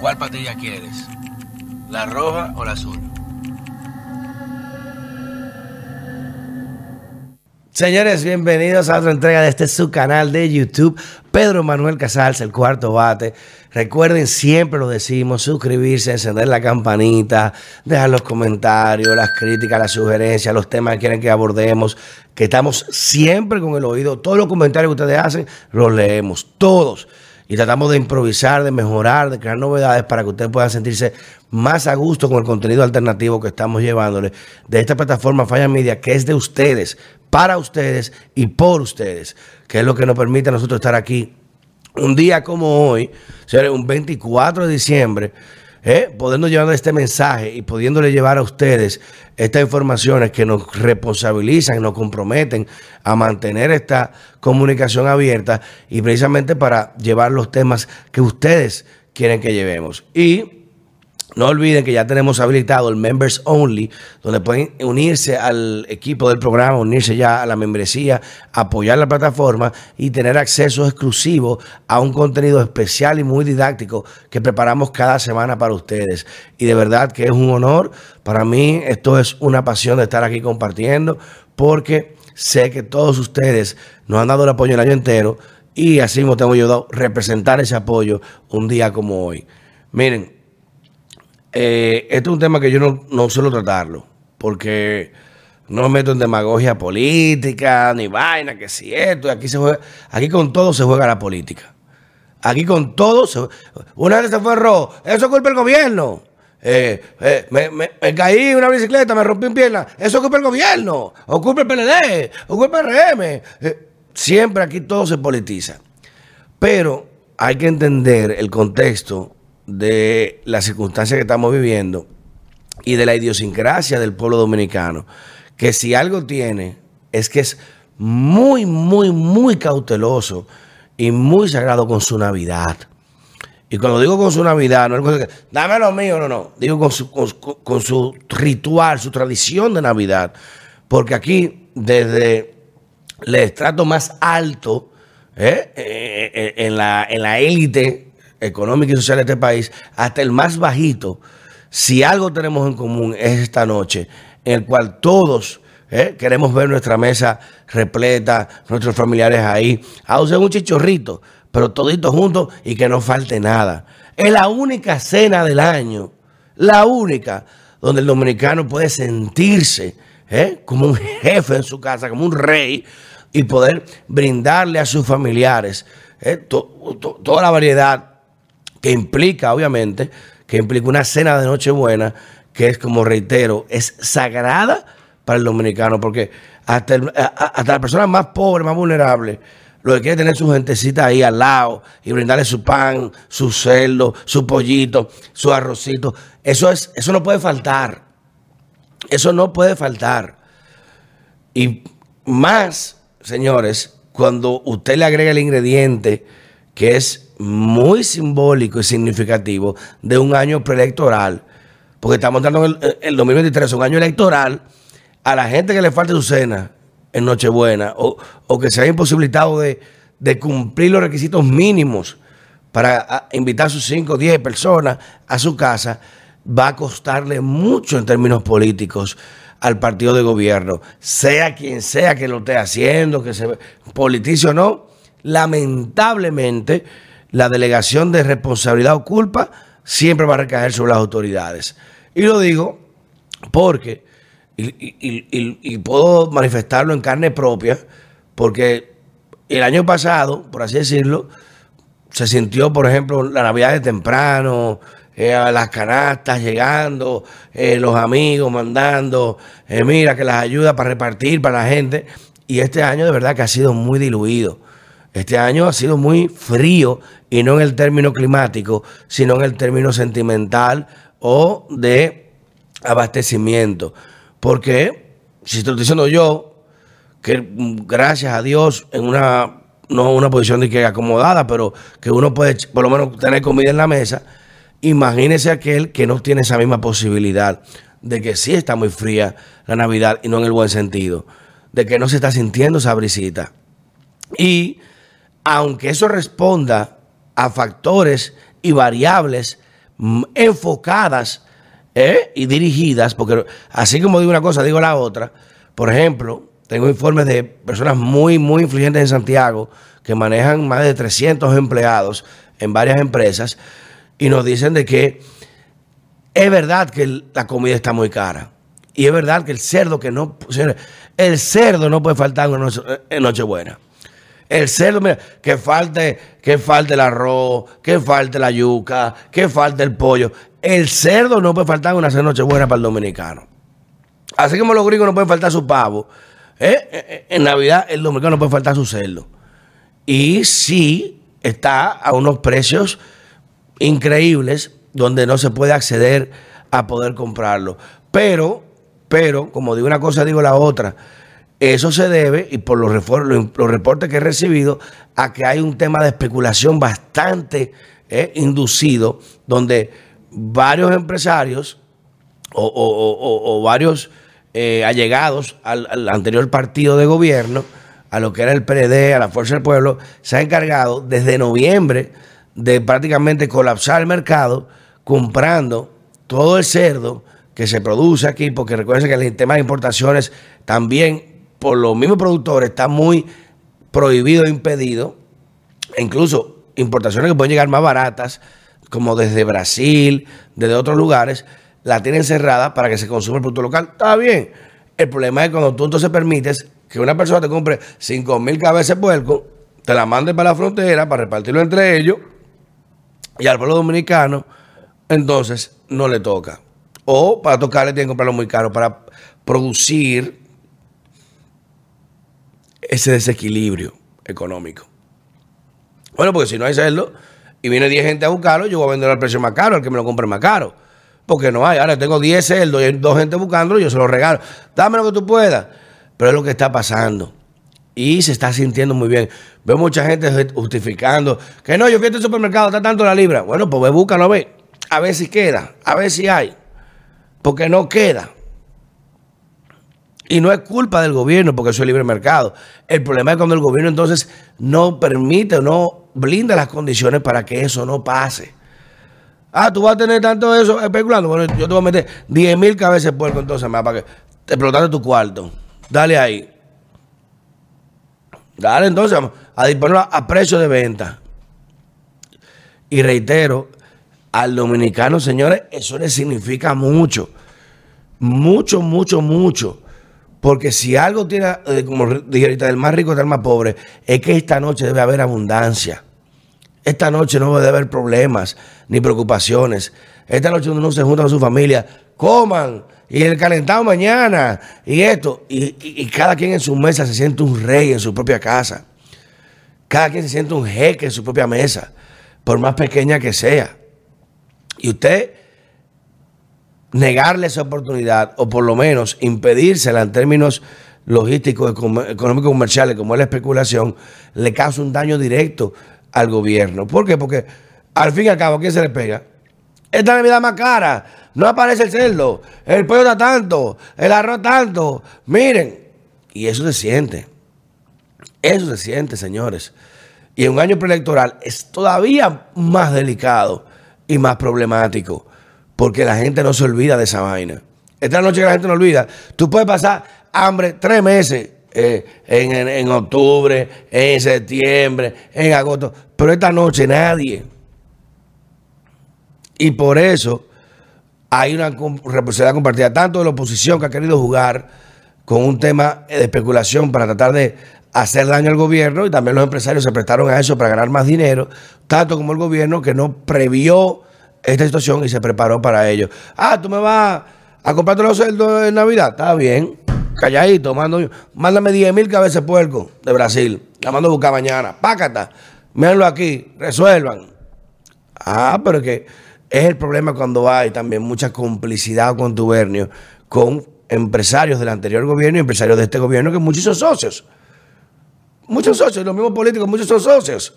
¿Cuál patilla quieres? ¿La roja o la azul? Señores, bienvenidos a otra entrega de este su canal de YouTube, Pedro Manuel Casals, el cuarto bate. Recuerden, siempre lo decimos, suscribirse, encender la campanita, dejar los comentarios, las críticas, las sugerencias, los temas que quieren que abordemos, que estamos siempre con el oído. Todos los comentarios que ustedes hacen, los leemos, todos y tratamos de improvisar, de mejorar, de crear novedades para que ustedes puedan sentirse más a gusto con el contenido alternativo que estamos llevándole de esta plataforma Falla Media, que es de ustedes, para ustedes y por ustedes, que es lo que nos permite a nosotros estar aquí un día como hoy, un 24 de diciembre, ¿eh? podernos llevar este mensaje y pudiéndole llevar a ustedes estas informaciones que nos responsabilizan, nos comprometen a mantener esta comunicación abierta y precisamente para llevar los temas que ustedes quieren que llevemos. Y no olviden que ya tenemos habilitado el Members Only, donde pueden unirse al equipo del programa, unirse ya a la membresía, apoyar la plataforma y tener acceso exclusivo a un contenido especial y muy didáctico que preparamos cada semana para ustedes. Y de verdad que es un honor. Para mí esto es una pasión de estar aquí compartiendo porque sé que todos ustedes nos han dado el apoyo el año entero y así nos hemos ayudado a representar ese apoyo un día como hoy. Miren, eh, este es un tema que yo no, suelo tratarlo, porque no me meto en demagogia política, ni vaina, que si esto, aquí se juega, aquí con todo se juega la política. Aquí con todo se Una vez se fue rojo, eso es culpa del gobierno. Eh, eh, me, caí en una bicicleta, me rompí un pierna, eso es culpa del gobierno, o culpa el PLD, o culpa el RM. siempre aquí todo se politiza. Pero hay que entender el contexto de las circunstancias que estamos viviendo y de la idiosincrasia del pueblo dominicano, que si algo tiene es que es muy, muy, muy cauteloso y muy sagrado con su Navidad. Y cuando digo con su Navidad, no es cosa que, dame lo mío, no, no. Digo con su, con, su ritual, su tradición de Navidad. Porque aquí, desde el estrato más alto, ¿eh? Eh, eh, en la élite económica y social de este país, hasta el más bajito, si algo tenemos en común es esta noche, en el cual todos eh, queremos ver nuestra mesa repleta, nuestros familiares ahí, a usar un chichorrito, pero toditos juntos y que no falte nada. Es la única cena del año, la única, donde el dominicano puede sentirse eh, como un jefe en su casa, como un rey, y poder brindarle a sus familiares eh, toda la variedad que implica, obviamente, que implica una cena de Nochebuena, que es, como reitero, es sagrada para el dominicano, porque hasta, hasta la persona más pobre, más vulnerable, lo que quiere tener su gentecita ahí al lado y brindarle su pan, su cerdo, su pollito, su arrocito. Eso, es, eso no puede faltar. Eso no puede faltar. Y más, señores, cuando usted le agrega el ingrediente que es muy simbólico y significativo de un año preelectoral, porque estamos dando el, el 2023, un año electoral, a la gente que le falte su cena en Nochebuena o, o que se haya imposibilitado de, cumplir los requisitos mínimos para invitar a sus 5 o 10 personas a su casa, va a costarle mucho en términos políticos al partido de gobierno, sea quien sea que lo esté haciendo, que se politice o no, lamentablemente la delegación de responsabilidad o culpa siempre va a recaer sobre las autoridades. Y lo digo porque, y, puedo manifestarlo en carne propia, porque el año pasado, por así decirlo, se sintió, por ejemplo, la Navidad de temprano, eh, las canastas llegando, eh, los amigos mandando, eh, mira que las ayuda para repartir para la gente. Y este año de verdad que ha sido muy diluido. Este año ha sido muy frío y no en el término climático, sino en el término sentimental o de abastecimiento. Porque, si estoy diciendo yo, que gracias a Dios, en una, no una posición de que acomodada, pero que uno puede por lo menos tener comida en la mesa, imagínese aquel que no tiene esa misma posibilidad de que sí está muy fría la Navidad y no en el buen sentido, de que no se está sintiendo esa brisita. Y aunque eso responda a factores y variables enfocadas ¿eh? y dirigidas, porque así como digo una cosa, digo la otra. Por ejemplo, tengo informes de personas muy, muy influyentes en Santiago que manejan más de 300 empleados en varias empresas y nos dicen de que es verdad que la comida está muy cara. Y es verdad que el cerdo que no... El cerdo no puede faltar en Nochebuena. El cerdo, mira, que falte, que falte el arroz, que falte la yuca, que falte el pollo. El cerdo no puede faltar una Nochebuena para el dominicano. Así como los gringos no pueden faltar su pavo. ¿eh? Eh, eh, en Navidad el dominicano no puede faltar su cerdo. Y sí está a unos precios increíbles donde no se puede acceder a poder comprarlo. Pero, pero, como digo una cosa, digo la otra. Eso se debe, y por los, los reportes que he recibido, a que hay un tema de especulación bastante inducido, donde varios empresarios o, varios eh, allegados al, anterior partido de gobierno, a lo que era el PLD, a la Fuerza del Pueblo, se han encargado desde noviembre de prácticamente colapsar el mercado comprando todo el cerdo que se produce aquí, porque recuerden que el tema de importaciones también por los mismos productores está muy prohibido e impedido, e incluso importaciones que pueden llegar más baratas, como desde Brasil, desde otros lugares, la tienen cerrada para que se consuma el producto local. Está bien. El problema es cuando tú entonces permites que una persona te compre 5 mil cabezas de puerco, te la mande para la frontera para repartirlo entre ellos y al pueblo dominicano, entonces no le toca. O para tocarle tienen que comprarlo muy caro para producir ese desequilibrio económico. Bueno, porque si no hay cerdo y viene 10 gente a buscarlo, yo voy a vender al precio más caro, al que me lo compre más caro. Porque no hay. Ahora tengo 10 cerdos y hay dos gente buscándolo, yo se lo regalo. Dame lo que tú puedas. Pero es lo que está pasando. Y se está sintiendo muy bien. Veo mucha gente justificando que no, yo fui a este supermercado, está tanto la libra. Bueno, pues ve, búscalo a ver. A ver si queda, a ver si hay. Porque no queda. Y no es culpa del gobierno porque eso es libre mercado. El problema es cuando el gobierno entonces no permite o no blinda las condiciones para que eso no pase. Ah, tú vas a tener tanto eso especulando. Bueno, yo te voy a meter 10 mil cabezas de puerco entonces más para que te explotaste tu cuarto. Dale ahí. Dale entonces a disponerlo a precio de venta. Y reitero, al dominicano, señores, eso le significa mucho. Mucho, mucho, mucho. Porque si algo tiene, eh, como dije ahorita, del más rico del más pobre, es que esta noche debe haber abundancia. Esta noche no debe haber problemas ni preocupaciones. Esta noche uno se junta con su familia, coman y el calentado mañana y esto. Y, y, cada quien en su mesa se siente un rey en su propia casa. Cada quien se siente un jeque en su propia mesa, por más pequeña que sea. Y usted negarle esa oportunidad o por lo menos impedírsela en términos logísticos, económicos, comerciales, como es la especulación, le causa un daño directo al gobierno. ¿Por qué? Porque al fin y al cabo, ¿quién se le pega? Esta Navidad más cara, no aparece el cerdo, el pollo está tanto, el arroz tanto. Miren, y eso se siente. Eso se siente, señores. Y en un año preelectoral es todavía más delicado y más problemático porque la gente no se olvida de esa vaina. Esta noche la gente no olvida. Tú puedes pasar hambre tres meses eh, en, octubre, en septiembre, en agosto, pero esta noche nadie. Y por eso hay una responsabilidad compartida, tanto de la oposición que ha querido jugar con un tema de especulación para tratar de hacer daño al gobierno y también los empresarios se prestaron a eso para ganar más dinero, tanto como el gobierno que no previó esta situación y se preparó para ello. Ah, tú me vas a comprarte los cerdos en Navidad. Está bien, calladito, mando, mándame 10 mil cabezas de puerco de Brasil. La mando a buscar mañana. Pácata, mírenlo aquí, resuelvan. Ah, pero es que es el problema cuando hay también mucha complicidad o contubernio con empresarios del anterior gobierno y empresarios de este gobierno que muchos son socios. Muchos socios, los mismos políticos, muchos son socios.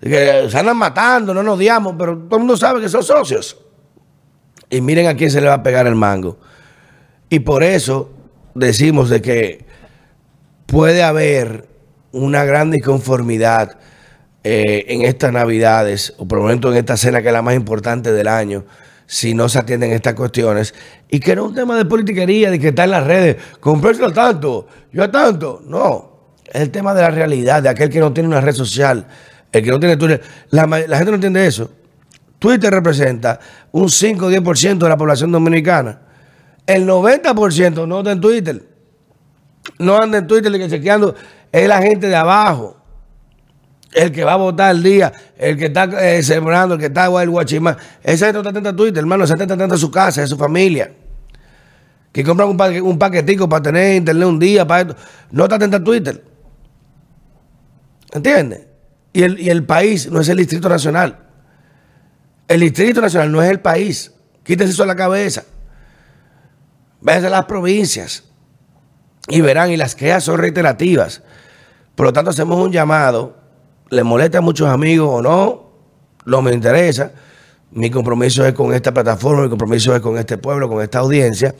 Que se andan matando, no nos odiamos, pero todo el mundo sabe que son socios. Y miren a quién se le va a pegar el mango. Y por eso decimos de que puede haber una gran disconformidad eh, en estas navidades, o por lo menos en esta cena que es la más importante del año, si no se atienden estas cuestiones, y que no es un tema de politiquería, de que está en las redes, comprérselo tanto, yo a tanto, no, es el tema de la realidad, de aquel que no tiene una red social, el que no tiene Twitter, la, gente no entiende eso. Twitter representa un 5 o 10% de la población dominicana. El 90% no anda en Twitter. No anda en Twitter, que chequeando es la gente de abajo. El que va a votar el día, el que está eh, sembrando, el que está el guachimán. Ese gente no está atento a Twitter, hermano. Se está atento a su casa, a su familia. Que compran un, paquetico para tener internet un día, para esto. No está atento a Twitter. ¿Entiendes? Y el, y el país no es el Distrito Nacional. El Distrito Nacional no es el país. Quítese eso a la cabeza. Váyanse a las provincias y verán, y las quejas son reiterativas. Por lo tanto, hacemos un llamado, le molesta a muchos amigos o no, no me interesa. Mi compromiso es con esta plataforma, mi compromiso es con este pueblo, con esta audiencia.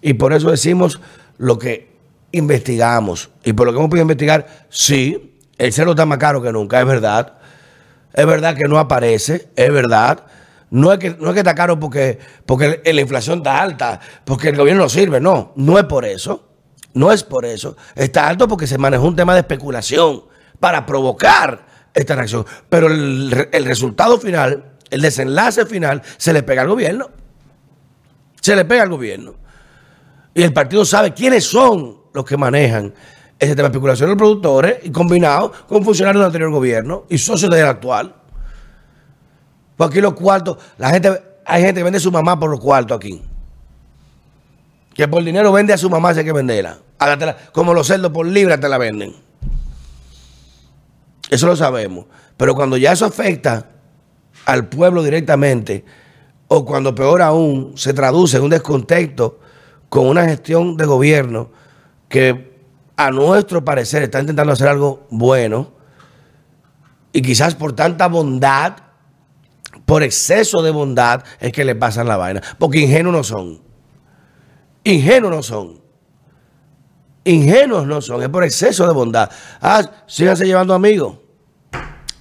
Y por eso decimos lo que investigamos. Y por lo que hemos podido investigar, sí, el celo está más caro que nunca, es verdad. Es verdad que no aparece, es verdad. No es que, no es que está caro porque, porque la inflación está alta, porque el gobierno no sirve, no, no es por eso. No es por eso. Está alto porque se manejó un tema de especulación para provocar esta reacción. Pero el, resultado final, el desenlace final, se le pega al gobierno. Se le pega al gobierno. Y el partido sabe quiénes son los que manejan ese tema de especulación, los productores, y combinado con funcionarios del anterior gobierno y socios del actual. Porque aquí los cuartos, la gente, hay gente que vende su mamá por los cuartos aquí. Que por dinero vende a su mamá, si hay que venderla como los cerdos por libra te la venden. Eso lo sabemos. Pero cuando ya eso afecta al pueblo directamente, o cuando peor aún se traduce en un descontexto con una gestión de gobierno que a nuestro parecer está intentando hacer algo bueno, y quizás por tanta bondad, por exceso de bondad, es que le pasan la vaina. Porque ingenuos no son. Ingenuos no son. Ingenuos no son, es por exceso de bondad. Ah, síganse llevando amigos.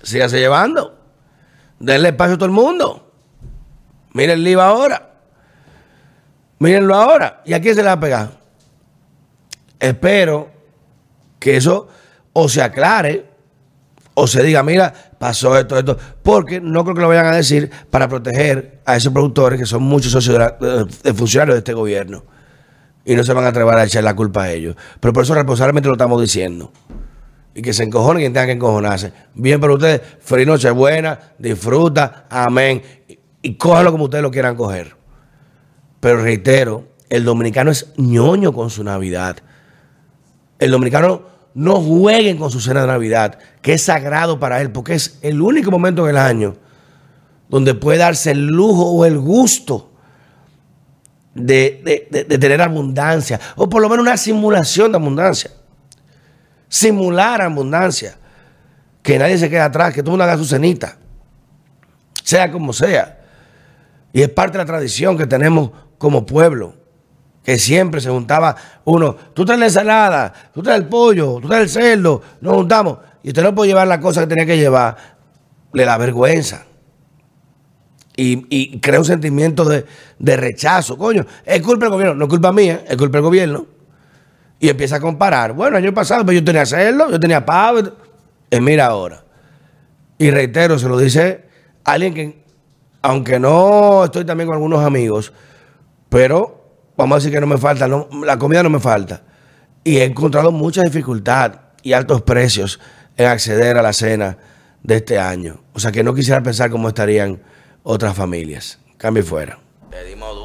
Síganse llevando. Denle espacio a todo el mundo. Miren el ahora. Mírenlo ahora. ¿Y a quién se le va a pegar? Espero que eso o se aclare o se diga, mira, pasó esto, esto. Porque no creo que lo vayan a decir para proteger a esos productores que son muchos socios de funcionarios de este gobierno y no se van a atrever a echar la culpa a ellos. Pero por eso responsablemente lo estamos diciendo. Y que se encojonen quien tenga que encojonarse. Bien para ustedes, feliz noche buena, disfruta, amén. Y, y cójalo como ustedes lo quieran coger. Pero reitero, el dominicano es ñoño con su Navidad. El dominicano no jueguen con su cena de Navidad, que es sagrado para él, porque es el único momento en el año donde puede darse el lujo o el gusto de, tener abundancia, o por lo menos una simulación de abundancia. Simular abundancia. Que nadie se quede atrás, que todo mundo haga su cenita. Sea como sea. Y es parte de la tradición que tenemos como pueblo. Que siempre se juntaba uno, tú traes la ensalada, tú traes el pollo, tú traes el cerdo, nos juntamos. Y usted no puede llevar la cosa que tenía que llevar. Le da vergüenza y, crea un sentimiento de, rechazo. Coño, es culpa del gobierno, no es culpa mía, es culpa del gobierno. Y empieza a comparar. Bueno, el año pasado pues yo tenía hacerlo, yo tenía pago. Y mira ahora. Y reitero, se lo dice alguien que, aunque no estoy también con algunos amigos, pero vamos a decir que no me falta, la comida no me falta. Y he encontrado mucha dificultad y altos precios en acceder a la cena de este año. O sea que no quisiera pensar cómo estarían otras familias. Cambio fuera. Pedimos